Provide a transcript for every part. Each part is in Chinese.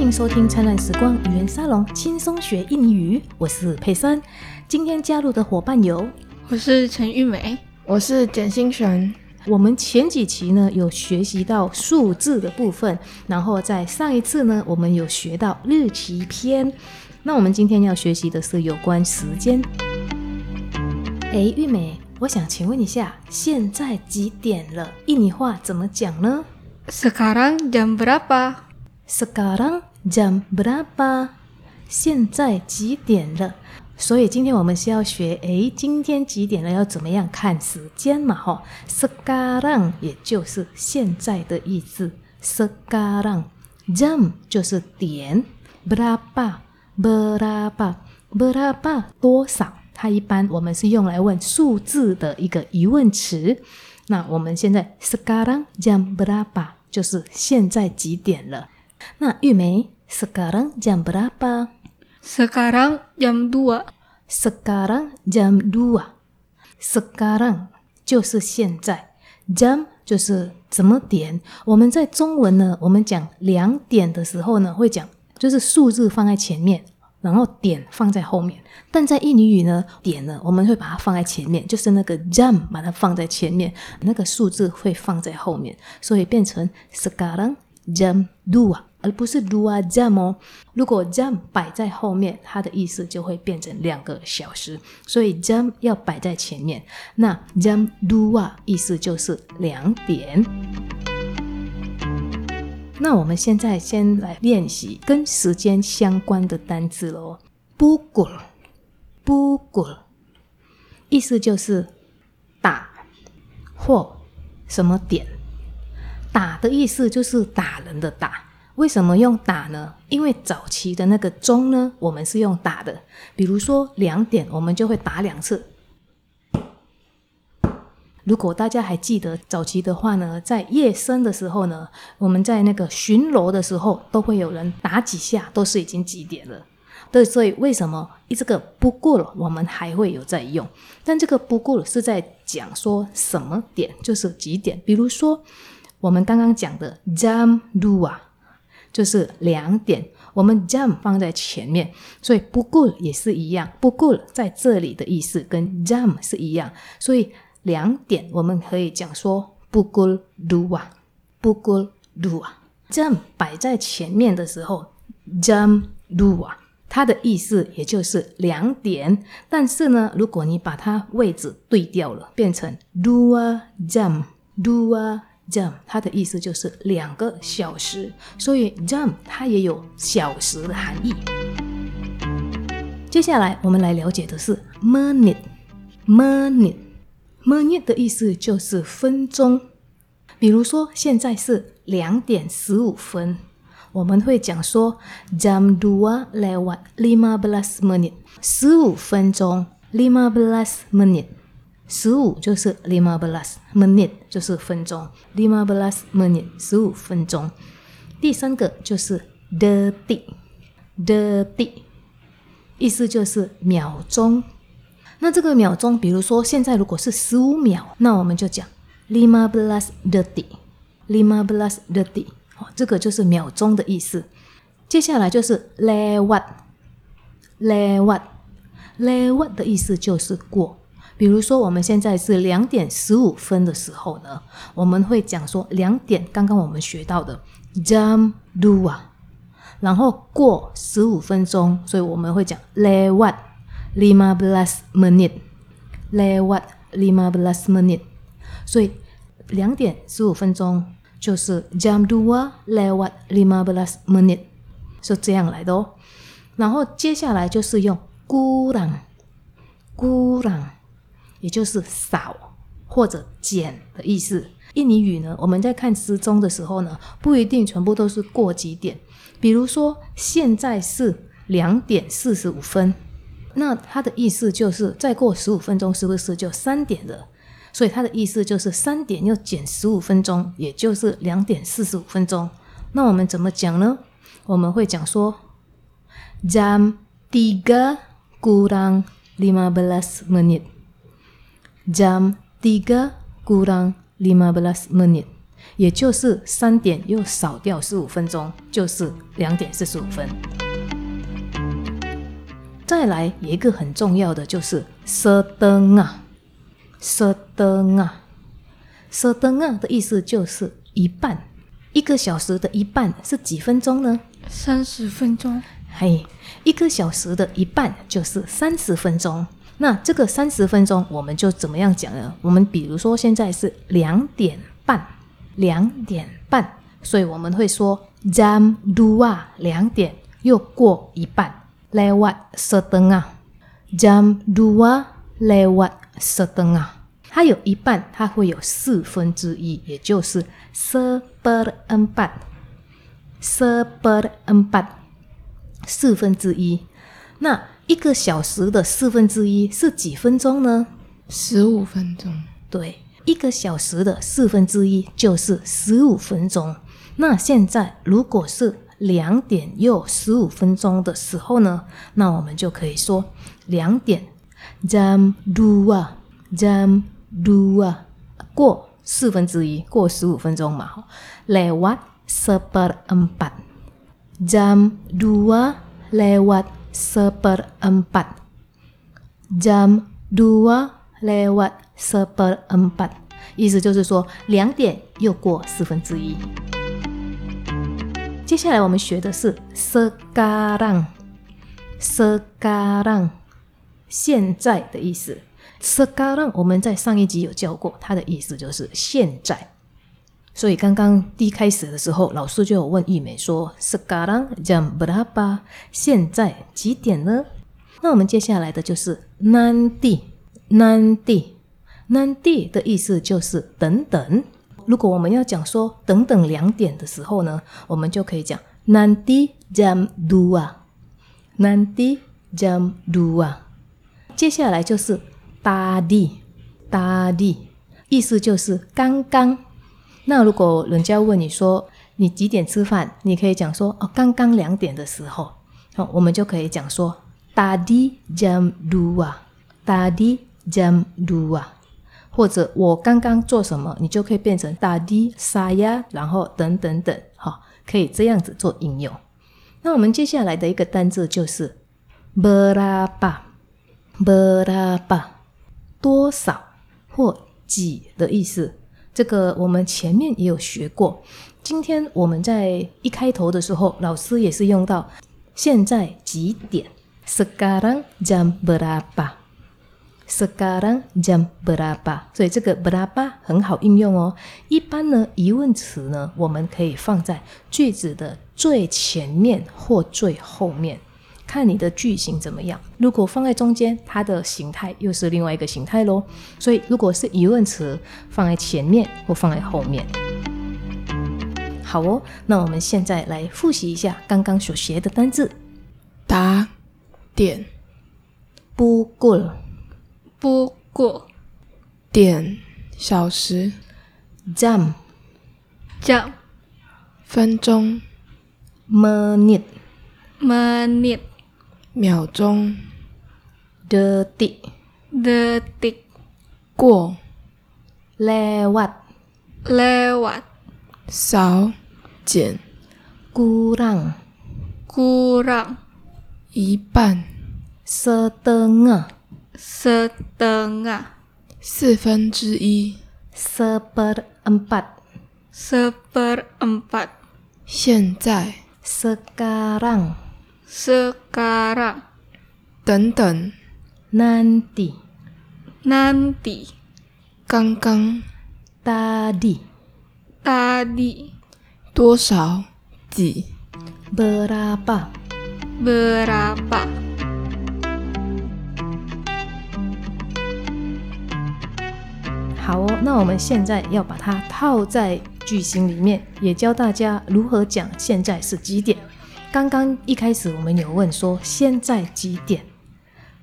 迎收听灿烂时光语言沙龙，轻松学印尼语。我是佩珊，今天加入的伙伴有，我是陈玉美，我是简心璇。我们前几期呢有学习到数字的部分，然后在上一次呢我们有学到日期篇。那我们今天要学习的是有关时间。哎，玉美，我想请问一下，现在几点了？印尼话怎么讲呢？Sekarang jam berapa？Sekarang jam berapa？现在几点了？所以今天我们是要学，哎，今天几点了？要怎么样看时间嘛？哈，Sekarang 也就是现在的意思，Sekarang jam 就是点，berapa。berapa berapa 多少？它一般我们是用来问数字的一个疑问词。那我们现在 sekarang jam berapa 就是现在几点了？那玉梅 sekarang jam berapa？sekarang jam dua。sekarang jam dua。sekarang 就是现在，jam 就是怎么点？我们在中文呢，我们讲两点的时候呢，会讲。就是数字放在前面，然后点放在后面。但在印尼语呢，点呢我们会把它放在前面，就是那个 jam 把它放在前面，那个数字会放在后面，所以变成 sekarang jam dua，而不是 dua jam 哦。如果 jam 摆在后面，它的意思就会变成两个小时，所以 jam 要摆在前面。那 jam dua 意思就是两点。那我们现在先来练习跟时间相关的单字喽。布谷，布谷，意思就是打或什么点。打的意思就是打人的打。为什么用打呢？因为早期的那个钟呢，我们是用打的。比如说两点，我们就会打两次。如果大家还记得早期的话呢，在夜深的时候呢，我们在那个巡逻的时候，都会有人打几下，都是已经几点了。对，所以为什么这个不过了，我们还会有在用？但这个不过了是在讲说什么点，就是几点。比如说我们刚刚讲的 jam dua，就是两点，我们 jam 放在前面，所以不过也是一样。不过在这里的意思跟 jam 是一样，所以。两点，我们可以讲说不 u 鲁啊，不 u 鲁啊，这样摆在前面的时候，jam 鲁啊，它的意思也就是两点。但是呢，如果你把它位置对调了，变成 dua jam dua jam，它的意思就是两个小时。所以 jam 它也有小时的含义。接下来我们来了解的是 minute minute。minute 的意思就是分钟，比如说现在是两点十五分，我们会讲说 jam dua lewat lima belas menit，十五分钟 lima belas menit，十五就是 lima belas menit 就是分钟 lima belas menit 十五分钟。第三个就是 detik，detik，意思就是秒钟。那这个秒钟，比如说现在如果是十五秒，那我们就讲 lima belas detik，lima belas detik，哦，这个就是秒钟的意思。接下来就是 lewat，lewat，lewat 的意思就是过。比如说我们现在是两点十五分的时候呢，我们会讲说两点，刚刚我们学到的 jam dua，然后过十五分钟，所以我们会讲 lewat。lima belas menit，lewat lima belas menit，所以两点十五分钟就是 jam dua lewat lima belas menit，是这样来的哦。然后接下来就是用 kurang，kurang，也就是少或者减的意思。印尼语呢，我们在看时钟的时候呢，不一定全部都是过几点。比如说现在是两点四十五分。那它的意思就是再过十五分钟是不是就三点了？所以它的意思就是三点又减十五分钟，也就是两点四十五分钟。那我们怎么讲呢？我们会讲说，jam tiga kurang lima belas menit menit，jam tiga kurang lima belas menit，也就是三点又少掉十五分钟，就是两点四十五分。再来有一个很重要的就是色灯啊，色灯啊，色灯啊的意思就是一半，一个小时的一半是几分钟呢？三十分钟。嘿，一个小时的一半就是三十分钟。那这个三十分钟我们就怎么样讲呢？我们比如说现在是两点半，两点半，所以我们会说 jam dua，两点又过一半。lewat setengah jam dua lewat setengah，它有一半，它会有四分之一，也就是 seperempat seperempat 四分之一。那一个小时的四分之一是几分钟呢？十五分钟。对，一个小时的四分之一就是十五分钟。那现在如果是两点又十五分钟的时候呢，那我们就可以说两点 jam dua jam dua 过四分之一，过十五分钟嘛。lewat seperempat jam dua lewat seperempat jam dua lewat seperempat，意思就是说两点又过四分之一。接下来我们学的是 sekarang，sekarang 现在的意思。sekarang 我们在上一集有教过，它的意思就是现在。所以刚刚第一开始的时候，老师就有问玉美说：“sekarang jam berapa？现在几点呢？”那我们接下来的就是 nanti，nanti，nanti 的意思就是等等。如果我们要讲说等等两点的时候呢，我们就可以讲 nanti jam dua，nanti jam dua。接下来就是 tadi，tadi，意思就是刚刚。那如果人家问你说你几点吃饭，你可以讲说哦，刚刚两点的时候。好，我们就可以讲说 tadi jam dua，tadi jam dua。或者我刚刚做什么，你就可以变成打的沙呀，然后等等等，哈，可以这样子做应用。那我们接下来的一个单字就是 berapa，berapa 多少或几的意思。这个我们前面也有学过。今天我们在一开头的时候，老师也是用到现在几点，sekarang jam berapa。sekarang jam berapa？所以这个 berapa 很好应用哦。一般呢，疑问词呢，我们可以放在句子的最前面或最后面，看你的句型怎么样。如果放在中间，它的形态又是另外一个形态喽。所以如果是疑问词，放在前面或放在后面。好哦，那我们现在来复习一下刚刚所学的单字：打点，pukul。不过。点小时，jam jam 分钟。Minute menit 秒钟，detik detik 过 lewat lewat 少减 kurang kurang 一半 setengah setengah 四分之一 seperempat seperempat 现在 sekarang sekarang 等等 nanti nanti 刚刚 tadi tadi 多少几 berapa berapa 好哦，那我们现在要把它套在句型里面，也教大家如何讲现在是几点。刚刚一开始我们有问说现在几点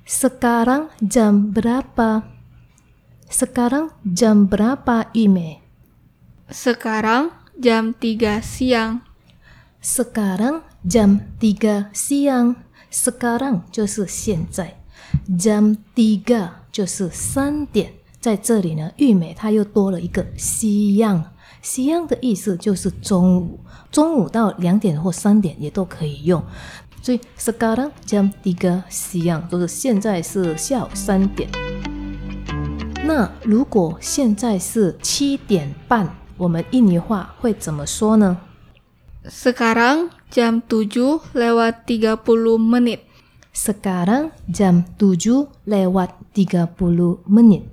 ？Sekarang jam berapa？Sekarang jam berapa ini? Sekarang jam tiga siang. Sekarang jam tiga siang. Sekarang 就是现在，jam tiga 就是三点。在这里呢，玉美它又多了一个，siang 的意思就是中午，中午到两点或三点也都可以用。所以 sekarang jam tiga siang 都是现在是下午三点。那如果现在是七点半，我们印尼话会怎么说呢？Sekarang jam tujuh lewat 30 menit. Sekarang jam 7 lewat 30 menit.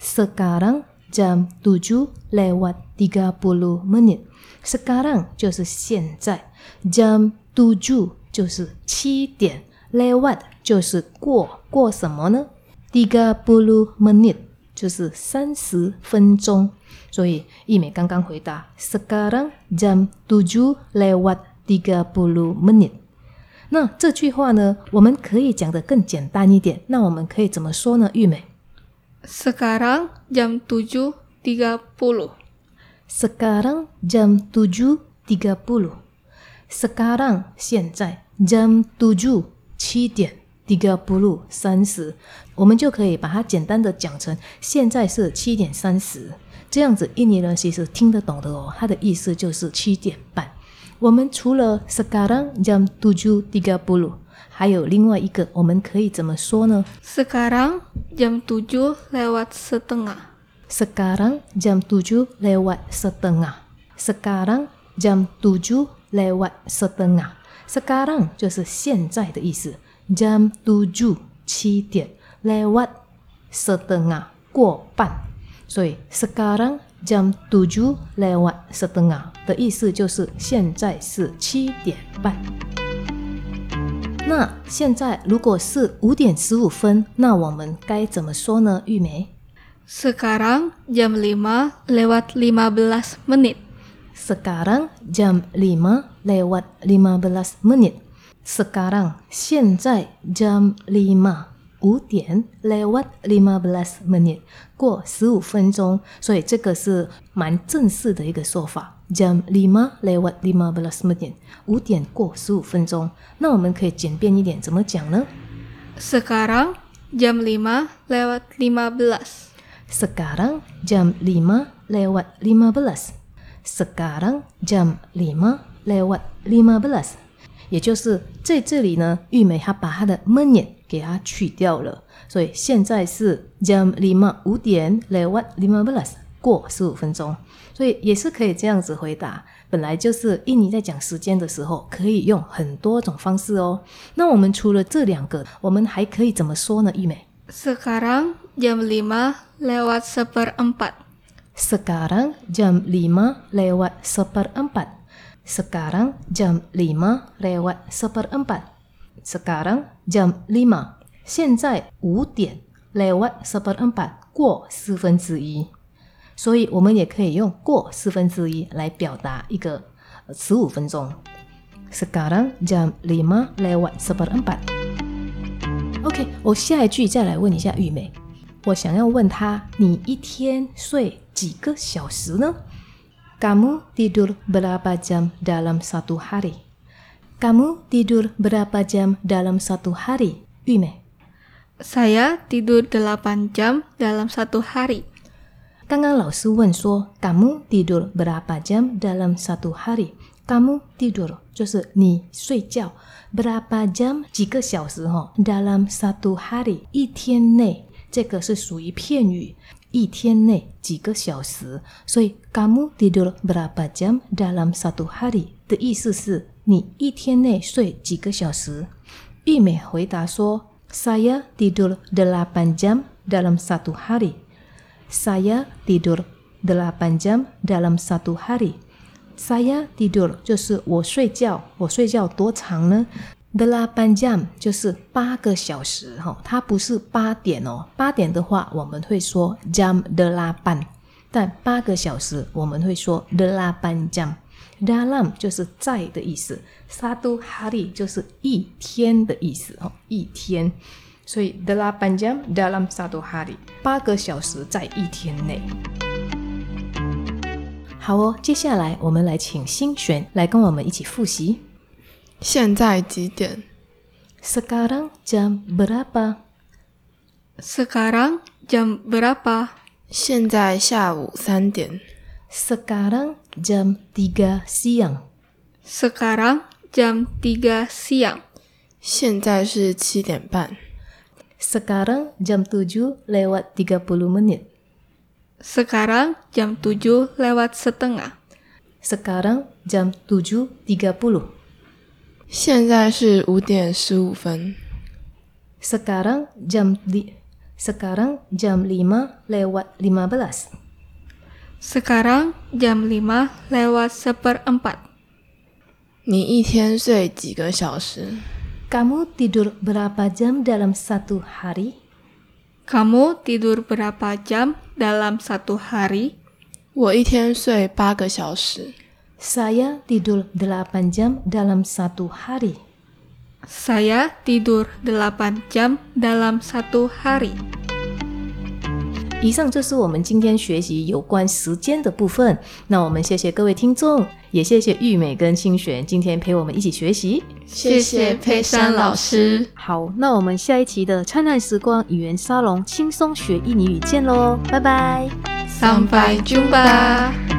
Sekarang jam 7 lewat 30 menit. Sekarang 就是现在，jam 7就是七点，lewat 就是过，过什么呢？30 menit 就是三十分钟。所以易美刚刚回答，Sekarang jam 7 lewat 30 menit。那这句话呢，我们可以讲得更简单一点。那我们可以怎么说呢？玉美 Sekarang jam 7.30. Sekarang jam 7.30. Sekarang 现在 jam 7七点30三十，我们就可以把它简单的讲成现在是七点三十，这样子印尼人其实听得懂的哦。它的意思就是七点半。我们除了 sekarang jam 7.30，还有另外一个，我们可以怎么说呢？Sekarang jam tujuh lewat setengah. Sekarang jam tujuh lewat setengah. Sekarang jam tujuh lewat setengah. Sekarang 就是现在的意思，jam tuju 七点，lewat setengah 过半，所以 sekarang jam tujuh lewat setengah 的意思就是现在是七点半。那现在如果是五点十五分，那我们该怎么说呢？玉梅。Sekarang jam lima lewat lima belas menit Sekarang jam lima lewat lima belas menit Sekarang 现在 jam lima 五点 lewat 15 menit 过十五分钟，所以这个是蛮正式的一个说法。Jam lima lewat lima belas menit，五点过十五分钟。那我们可以简便一点，怎么讲呢？Sekarang jam lima lewat lima belas。Sekarang jam lima lewat lima belas。Sekarang jam lima lewat lima belas 也就是在这里呢，玉美她把她的 menit 给它取掉了，所以现在是 jam lima 五点 lewat 15过十五分钟，所以也是可以这样子回答。本来就是印尼在讲时间的时候，可以用很多种方式哦。那我们除了这两个，我们还可以怎么说呢？玉美？Sekarang jam lima lewat seperempat. Sekarang jam lima lewat seperempat. Sekarang jam lima lewat seperempat. Sekarang jam lima，现在五点 lewat seperempat 过四分之一，所以我们也可以用过四分之一来表达一个十五分钟。Sekarang jam 5 lewat seperempat. OK，我下一句再来问一下玉美。我想要问他，你一天睡几个小时呢？Kamu tidur berapa jam dalam satu hari? Kamu tidur berapa jam dalam satu hari? 玉美， Saya tidur 8 jam dalam satu hari. 刚刚老师问说，Kamu tidur berapa jam dalam satu hari? Kamu tidur 就是你睡觉，berapa jam 几个小时哈？dalam satu hari 一天内，这个是属于片语，一天内几个小时，所以 kamu tidur berapa jam dalam satu hari 的意思是你一天内睡几个小时。玉美回答说，Saya tidur delapan jam dalam satu hari. Saya tidur delapan jam dalam satu hari. Saya tidur 就是我睡觉，我睡觉多长呢？delapan jam 就是八个小时哈，它不是八点哦。八点的话，我们会说 jam delapan，但八个小时我们会说 delapan jam。dalam 就是在的意思，satu hari 就是一天的意思哦，一天。所以 delapan jam dalam satu hari，八个小时在一天内。好哦，接下来我们来请新璇来跟我们一起复习。现在几点？Sekarang jam berapa? Sekarang jam berapa? 现在下午三点。Sekarang jam tiga siang. Sekarang jam tiga siang. 现在是七点半。Sekarang jam 7 lewat 30 menit. Sekarang jam 7 lewat setengah. Sekarang jam 7.30. 现在是五点十五分。 Sekarang jam di sekarang jam 5 lewat 15. Sekarang jam 5 lewat seperempat. 你一天睡几个小时？ Kamu tidur berapa jam dalam satu hari? Kamu tidur berapa jam dalam satu hari? 我一天睡八个小时。 Saya tidur 8 jam dalam satu hari. Saya tidur 8 jam dalam satu hari. 以上就是我们今天学习有关时间的部分。那我们谢谢各位听众，也谢谢玉美跟清璇今天陪我们一起学习。谢谢佩珊老师。好，那我们下一期的灿烂时光语言沙龙轻松学印尼语见喽，拜拜。Sampai jumpa.